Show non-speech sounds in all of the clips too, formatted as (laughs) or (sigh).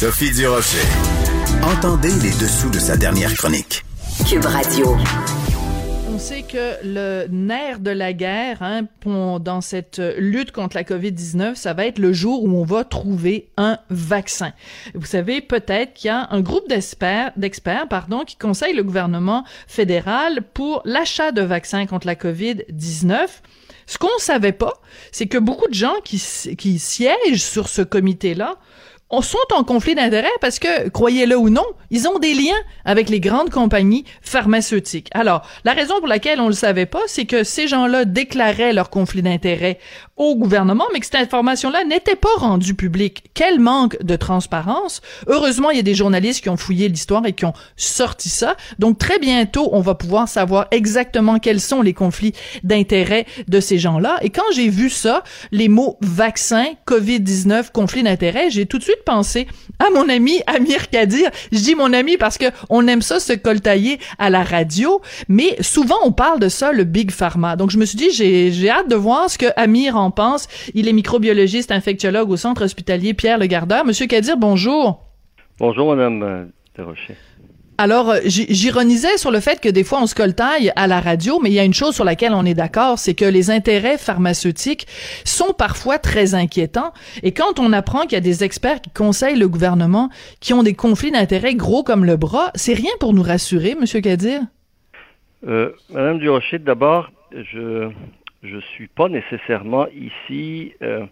Sophie Durocher. Entendez les dessous de sa dernière chronique. Cube Radio. On sait que le nerf de la guerre hein, dans cette lutte contre la COVID-19, ça va être le jour où on va trouver un vaccin. Vous savez peut-être qu'il y a un groupe d'experts, d'experts pardon, qui conseille le gouvernement fédéral pour l'achat de vaccins contre la COVID-19. Ce qu'on savait pas, c'est que beaucoup de gens qui, qui siègent sur ce comité-là sont en conflit d'intérêts parce que, croyez-le ou non, ils ont des liens avec les grandes compagnies pharmaceutiques. Alors, la raison pour laquelle on le savait pas, c'est que ces gens-là déclaraient leur conflit d'intérêts au gouvernement, mais que cette information-là n'était pas rendue publique. Quel manque de transparence. Heureusement, il y a des journalistes qui ont fouillé l'histoire et qui ont sorti ça. Donc, très bientôt, on va pouvoir savoir exactement quels sont les conflits d'intérêts de ces gens-là. Et quand j'ai vu ça, les mots vaccin, COVID-19, conflit d'intérêts, j'ai tout de suite penser à mon ami Amir Kadir. Je dis mon ami parce que on aime ça se coltailler à la radio, mais souvent on parle de ça, le Big Pharma. Donc je me suis dit, j'ai hâte de voir ce que Amir en pense. Il est microbiologiste, infectiologue au Centre hospitalier Pierre Le Gardeur. Monsieur Kadir, bonjour. Bonjour, Madame euh, Desrochers. Alors, euh, j'ironisais sur le fait que des fois on se coltaille à la radio, mais il y a une chose sur laquelle on est d'accord, c'est que les intérêts pharmaceutiques sont parfois très inquiétants. Et quand on apprend qu'il y a des experts qui conseillent le gouvernement qui ont des conflits d'intérêts gros comme le bras, c'est rien pour nous rassurer, Monsieur Kadir. Euh, Madame Durocher, d'abord, je je suis pas nécessairement ici, euh,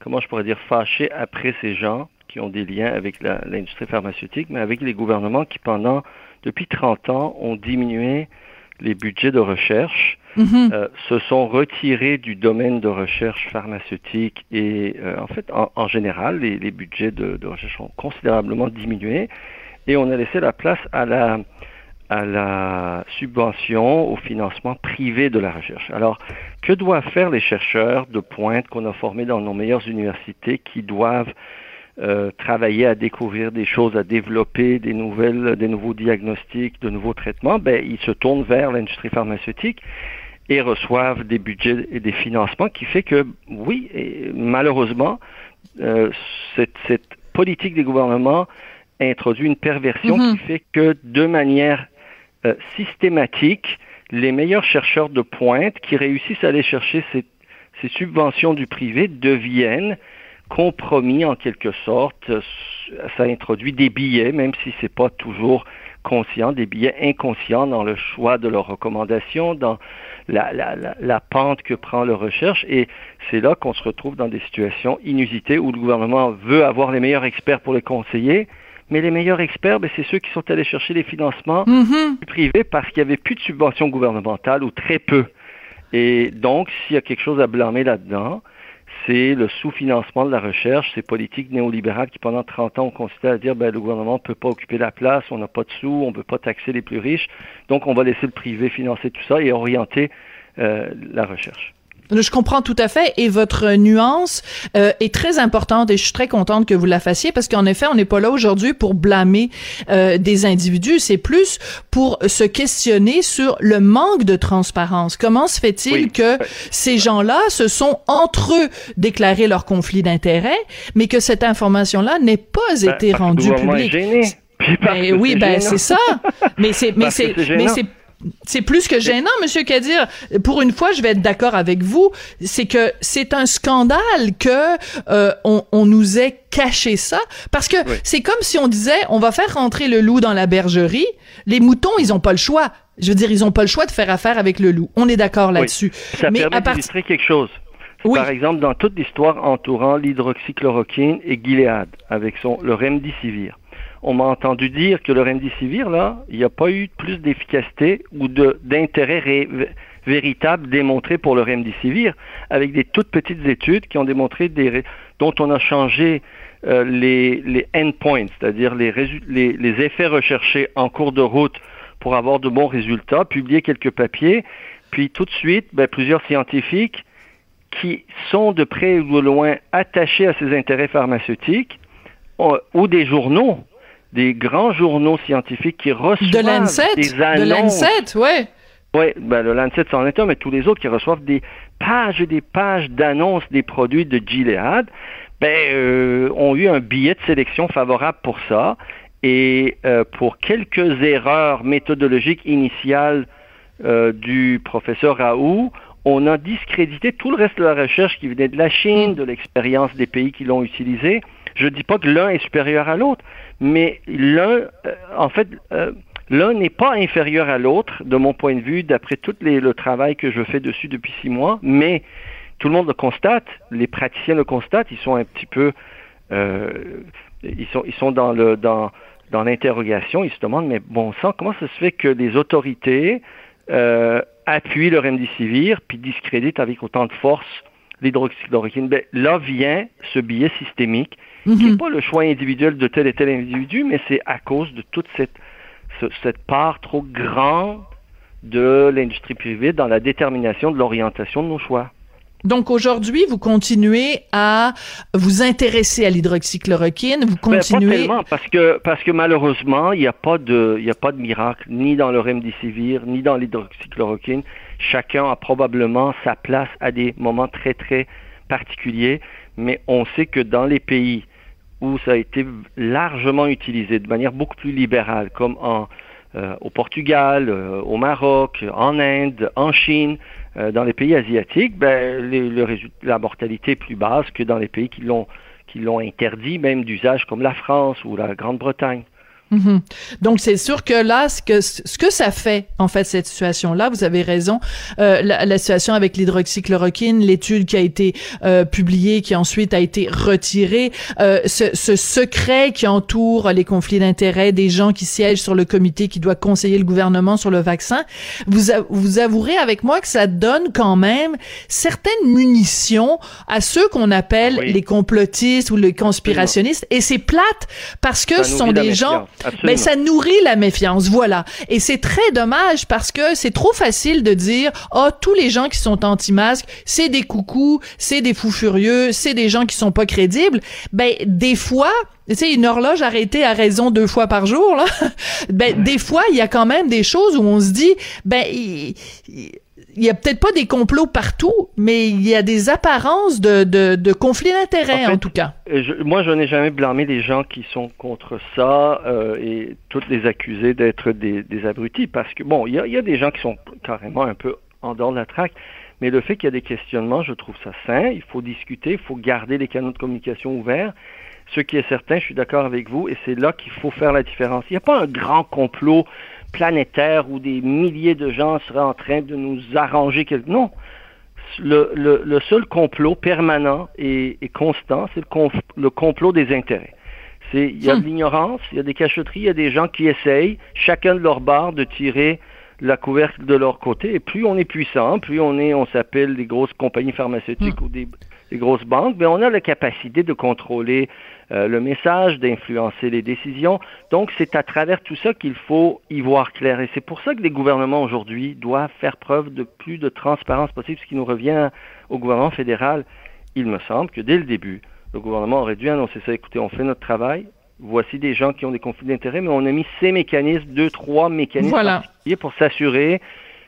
comment je pourrais dire, fâché après ces gens qui ont des liens avec l'industrie pharmaceutique, mais avec les gouvernements qui, pendant, depuis 30 ans, ont diminué les budgets de recherche, mm-hmm. euh, se sont retirés du domaine de recherche pharmaceutique et, euh, en fait, en, général, les, budgets de, de, recherche ont considérablement diminué et on a laissé la place à la, à la subvention, au financement privé de la recherche. Alors, que doivent faire les chercheurs de pointe qu'on a formés dans nos meilleures universités qui doivent euh, travailler à découvrir des choses, à développer des nouvelles, des nouveaux diagnostics, de nouveaux traitemts, ben, ils se tournent vers l'industrie pharmaceutique et reçoivent des budgets et des financements qui fait que, oui, malheureusement, euh, cette, cette, politique des gouvernements introduit une perversion mm-hmm. qui fait que, de manière euh, systématique, les meilleurs chercheurs de pointe qui réussissent à aller chercher ces, subventions du privé deviennent compromis en quelque sorte. Ça introduit des billets, même si c'est pas toujours conscient, des billets inconscients dans le choix de leurs recommandations, dans la, la, la, pente que prend leur recherche. Et c'est là qu'on se retrouve dans des situations inusitées où le gouvernement veut avoir les meilleurs experts pour les conseiller, mais les meilleurs experts, ben, c'est ceux qui sont allés chercher les financements mm-hmm. privés parce qu'il n'y avait plus de subventions gouvernementales ou très peu. Et donc, s'il y a quelque chose à blâmer là-dedans, c'est le sous-financement de la recherche, ces politiques néolibérales qui pendant 30 ans ont consisté à dire ben, le gouvernement ne peut pas occuper la place, on n'a pas de sous, on ne peut pas taxer les plus riches, donc on va laisser le privé financer tout ça et orienter euh, la recherche. Je comprends tout à fait et votre nuance euh, est très importante et je suis très contente que vous la fassiez parce qu'en effet, on n'est pas là aujourd'hui pour blâmer euh, des individus, c'est plus pour se questionner sur le manque de transparence. Comment se fait-il que ces gens-là se sont entre eux déclaré leur conflit d'intérêts, mais que cette information-là n'ait pas ben, été rendue publique? (laughs) Ben, oui, ben c'est ça. Mais c'est mais c'est mais c'est c'est plus que gênant, Monsieur Kadir. Pour une fois, je vais être d'accord avec vous. C'est que c'est un scandale que euh, on, nous ait caché ça, parce que c'est comme si on disait on va faire rentrer le loup dans la bergerie. Les moutons, ils ont pas le choix. Je veux dire, ils ont pas le choix de faire affaire avec le loup. On est d'accord là-dessus. Ça Mais permet d'illustrer quelque chose. Par exemple, dans toute l'histoire entourant l'hydroxychloroquine et Gilead, avec son le remdesivir on m'a entendu dire que le remdesivir, là, il n'y a pas eu plus d'efficacité ou d'intérêt véritable démontré pour le remdesivir, avec des toutes petites études qui ont démontré des, dont on a changé euh, les, endpoints, c'est-à-dire les, effets recherchés en cours de route pour avoir de bons résultats, publier quelques papiers, puis tout de suite, ben, plusieurs scientifiques qui sont de près ou de loin attachés à ces intérêts pharmaceutiques, ou des journaux, des grands journaux scientifiques qui reçoivent de des annonces. De Lancet, ouais. Oui, ben le Lancet c'en est un, mais tous les autres qui reçoivent des pages et des pages d'annonces des produits de Gilead, ben, euh, ont eu un billet de sélection favorable pour ça. Et euh, pour quelques erreurs méthodologiques initiales euh, du professeur Raoult, on a discrédité tout le reste de la recherche qui venait de la Chine, de l'expérience des pays qui l'ont utilisé. Je ne dis pas que l'un est supérieur à l'autre, mais l'un, en fait, L'un n'est pas inférieur à l'autre, de mon point de vue, d'après tout le travail que je fais dessus depuis six mois, mais tout le monde le constate, les praticiens le constatent, ils sont un petit peu, euh, ils sont, ils sont dans le, dans, dans l'interrogation, ils se demandent, mais bon sang, comment ça se fait que les autorités euh, appuient le remdesivir puis discréditent avec autant de force l'hydroxychloroquine? Ben, là vient ce biais systémique, qui n'est mhm. pas le choix individuel de tel et tel individu, mais c'est à cause de toute cette cette part trop grande de l'industrie privée dans la détermination de l'orientation de nos choix. Donc aujourd'hui, vous continuez à vous intéresser à l'hydroxychloroquine, vous ben, continuez. pas tellement, parce que parce que malheureusement, il n'y a pas de il a pas de miracle ni dans le remdesivir ni dans l'hydroxychloroquine. Chacun a probablement sa place à des moments très très particuliers, mais on sait que dans les pays où ça a été largement utilisé de manière beaucoup plus libérale, comme en, euh, au Portugal, euh, au Maroc, en Inde, en Chine, euh, dans les pays asiatiques, ben, la mortalité est plus basse que dans les pays qui l'ont qui l'ont interdit, même d'usage comme la France ou la Grande-Bretagne. Mhm. Donc c'est sûr que là, ce que ce que ça fait en fait cette situation-là, vous avez raison, euh, la, la, situation avec l'hydroxychloroquine, l'étude qui a été euh, publiée, qui ensuite a été retirée, euh, ce, ce, secret qui entoure les conflits d'intérêts des gens qui siègent sur le comité qui doit conseiller le gouvernement sur le vaccin, vous vous avouerez avec moi que ça donne quand même certaines munitions à ceux qu'on appelle les complotistes ou les conspirationnistes, et c'est plate parce que ce sont des gens mais ça nourrit la méfiance, voilà. Et c'est très dommage parce que c'est trop facile de dire oh tous les gens qui sont anti-masques, c'est des coucous, c'est des fous furieux, c'est des gens qui sont pas crédibles. Ben des fois, tu sais, une horloge arrêtée à raison deux fois par jour, là. (laughs) ben, des fois, il y a quand même des choses où on se dit, ben, il y a peut-être pas des complots partout, mais il y a des apparences de, de, de conflits d'intérêts, en, tout cas. moi, je n'ai jamais blâmé les gens qui sont contre ça euh, et toutes les accuser d'être des, des, abrutis, parce que, bon, il y a, y a, des gens qui sont carrément un peu en dehors de la traque, mais le fait qu'il y a des questionnements, je trouve ça sain. Il faut discuter, il faut garder les canaux de communication ouverts. Ce qui est certain, je suis d'accord avec vous, et c'est là qu'il faut faire la différence. Il n'y a pas un grand complot planétaire où des milliers de gens seraient en train de nous arranger quelque... Non. Le, le, le seul complot permanent et, constant, c'est le, le, complot des intérêts. Il y a de hmm. l'ignorance, il y a des cacheteries, il y a des gens qui essayent, chacun de leur barre, de tirer la couvercle de leur côté. Et plus on est puissant, plus on est, on s'appelle des grosses compagnies pharmaceutiques hmm. ou des, des, grosses banques, mais ben, on a la capacité de contrôler euh, le message, d'influencer les décisions. Donc, c'est à travers tout ça qu'il faut y voir clair. Et c'est pour ça que les gouvernements aujourd'hui doivent faire preuve de plus de transparence possible, ce qui nous revient au gouvernement fédéral. Il me semble que dès le début, le gouvernement aurait dû annoncer ça. Écoutez, on fait notre travail. Voici des gens qui ont des conflits d'intérêts, mais on a mis ces mécanismes, deux, trois mécanismes particuliers pour s'assurer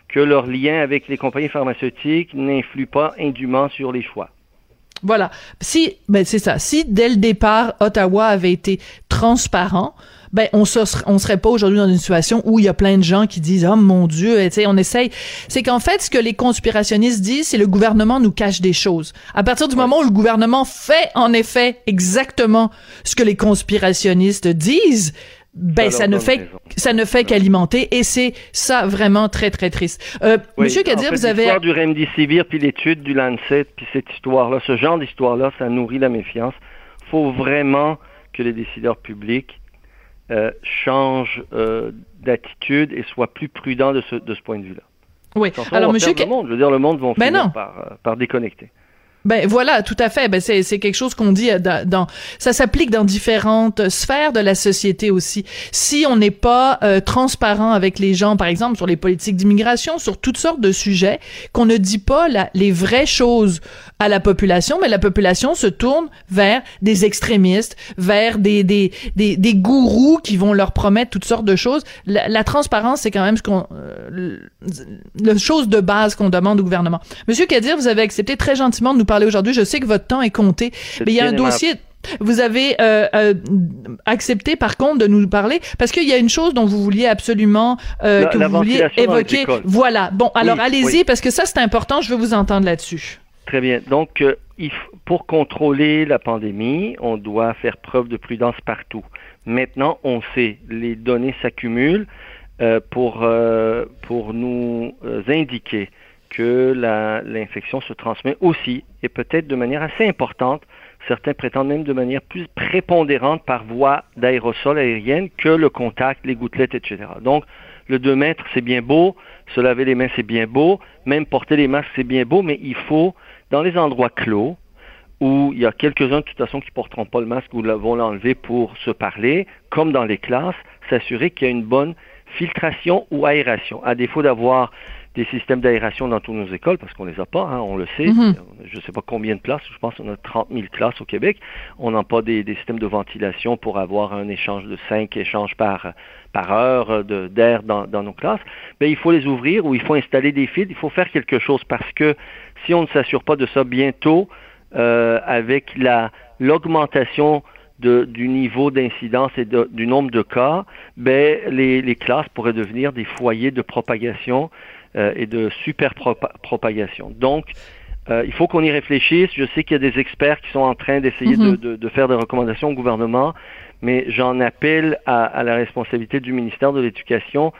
que leur lien avec les compagnies pharmaceutiques n'influe pas indûment sur les choix. Voilà. Si, ben c'est ça. Si dès le départ Ottawa avait été transparent, ben on se, on serait pas aujourd'hui dans une situation où il y a plein de gens qui disent oh mon Dieu, tu sais, on essaye. C'est qu'en fait, ce que les conspirationnistes disent, c'est le gouvernement nous cache des choses. À partir du moment où le gouvernement fait en effet exactement ce que les conspirationnistes disent, ben ça, ne fait ça ne fait qu'alimenter et c'est ça vraiment très très triste. Euh, Monsieur Kadir, vous avez l'histoire du remdesivir puis l'étude du Lancet puis cette histoire là, ce genre d'histoire là, ça nourrit la méfiance. Faut vraiment que les décideurs publics euh, changent euh, d'attitude et soient plus prudents de ce de ce point de vue là. Oui. Alors Monsieur, le monde, je veux dire le monde va ben finir par, euh, par déconnecter. Ben voilà, tout à fait. Ben c'est c'est quelque chose qu'on dit euh, dans, ça s'applique dans différentes sphères de la société aussi. Si on n'est pas euh, transparent avec les gens, par exemple sur les politiques d'immigration, sur toutes sortes de sujets, qu'on ne dit pas la, les vraies choses à la population, mais la population se tourne vers des extrémistes, vers des des des, des gourous qui vont leur promettre toutes sortes de choses. La, la transparence, c'est quand même ce qu'on euh, la chose de base qu'on demande au gouvernement. Monsieur Kadir, vous avez accepté très gentiment de nous parler aujourd'hui. Je sais que votre temps est compté, mais il y a un dossier. Vous avez euh, euh, accepté, par contre, de nous parler parce qu'il y a une chose dont vous vouliez absolument euh, que vous vouliez évoquer. Voilà. Bon, alors allez-y parce que ça c'est important. Je veux vous entendre là-dessus. Très bien. Donc, pour contrôler la pandémie, on doit faire preuve de prudence partout. Maintenant, on sait, les données s'accumulent pour pour nous indiquer que l'infection se transmet aussi, et peut-être de manière assez importante, certains prétendent même de manière plus prépondérante par voie d'aérosol aérienne que le contact, les gouttelettes, etc. Donc, le 2 mètres, c'est bien beau, se laver les mains, c'est bien beau, même porter les masques, c'est bien beau, mais il faut, dans les endroits clos, où il y a quelques-uns de toute façon qui ne porteront pas le masque ou vont l'enlever pour se parler, comme dans les classes, s'assurer qu'il y a une bonne filtration ou aération. À défaut d'avoir des systèmes d'aération dans toutes nos écoles, parce qu'on les a pas, hein, on le sait. Mhm. Je ne sais pas combien de classes, je pense qu'on a 30 000 classes au Québec. On n'a pas des, systèmes de ventilation pour avoir un échange de 5 échanges par, par heure d'air dans, dans, nos classes. Mais il faut les ouvrir ou il faut installer des fils, il faut faire quelque chose parce que si on ne s'assure pas de ça bientôt, euh, avec la l'augmentation du niveau d'incidence et du nombre de cas, ben, les, les, classes pourraient devenir des foyers de propagation euh, et de super propagation. Donc, euh, il faut qu'on y réfléchisse. Je sais qu'il y a des experts qui sont en train d'essayer de, mhm. de, faire des recommandations au gouvernement, mais j'en appelle à, à, la responsabilité du ministère de l'Éducation.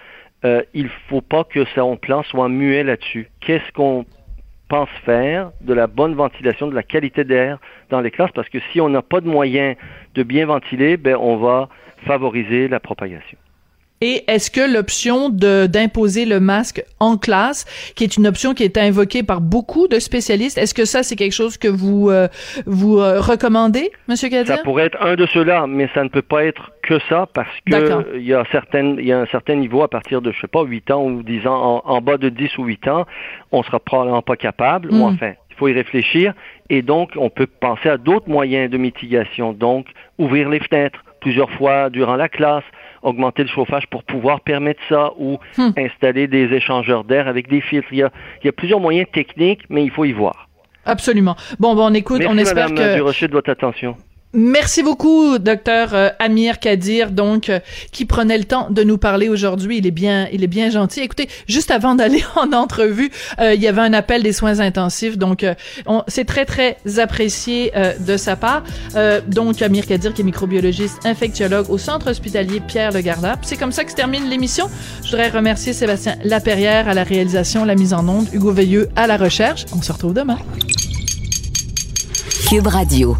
Euh, il ne faut pas que son plan soit muet là-dessus. Qu'est-ce qu'on pense faire de la bonne ventilation, de la qualité d'air dans les classes? Parce que si on n'a pas de moyens de bien ventiler, ben, on va favoriser la propagation. Et est-ce que l'option de d'imposer le masque en classe, qui est une option qui est invoquée par beaucoup de spécialistes, est-ce que ça c'est quelque chose que vous euh, vous euh, recommandez, Monsieur Kadir? Ça pourrait être un de ceux-là, mais ça ne peut pas être que ça parce que il y a certaines il y a un certain niveau à partir de je sais pas 8 ans ou 10 ans en, bas de 10 ou 8 ans, on sera probablement pas capable ou hmm. enfin il faut y réfléchir et donc on peut penser à d'autres moyens de mitigation donc ouvrir les fenêtres plusieurs fois durant la classe augmenter le chauffage pour pouvoir permettre ça ou hmm. installer des échangeurs d'air avec des filtres. Il y, a, il y a plusieurs moyens techniques, mais il faut y voir. Absolument. Bon, bon, on écoute, on espère Madame que... Durocher de votre attention. Merci beaucoup, docteur euh, Amir Kadir, donc euh, qui prenait le temps de nous parler aujourd'hui. Il est bien, il est bien gentil. Écoutez, juste avant d'aller (laughs) en entrevue, euh, il y avait un appel des soins intensifs, donc c'est très très apprécié de sa part. donc Amir Kadir, qui est microbiologiste infectiologue au centre hospitalier Pierre Le Gardap. C'est comme ça que se termine l'émission. Je voudrais remercier Sébastien Laperrière à la réalisation, la mise en onde, Hugo Veilleux à la recherche. On se retrouve demain. Cube Radio.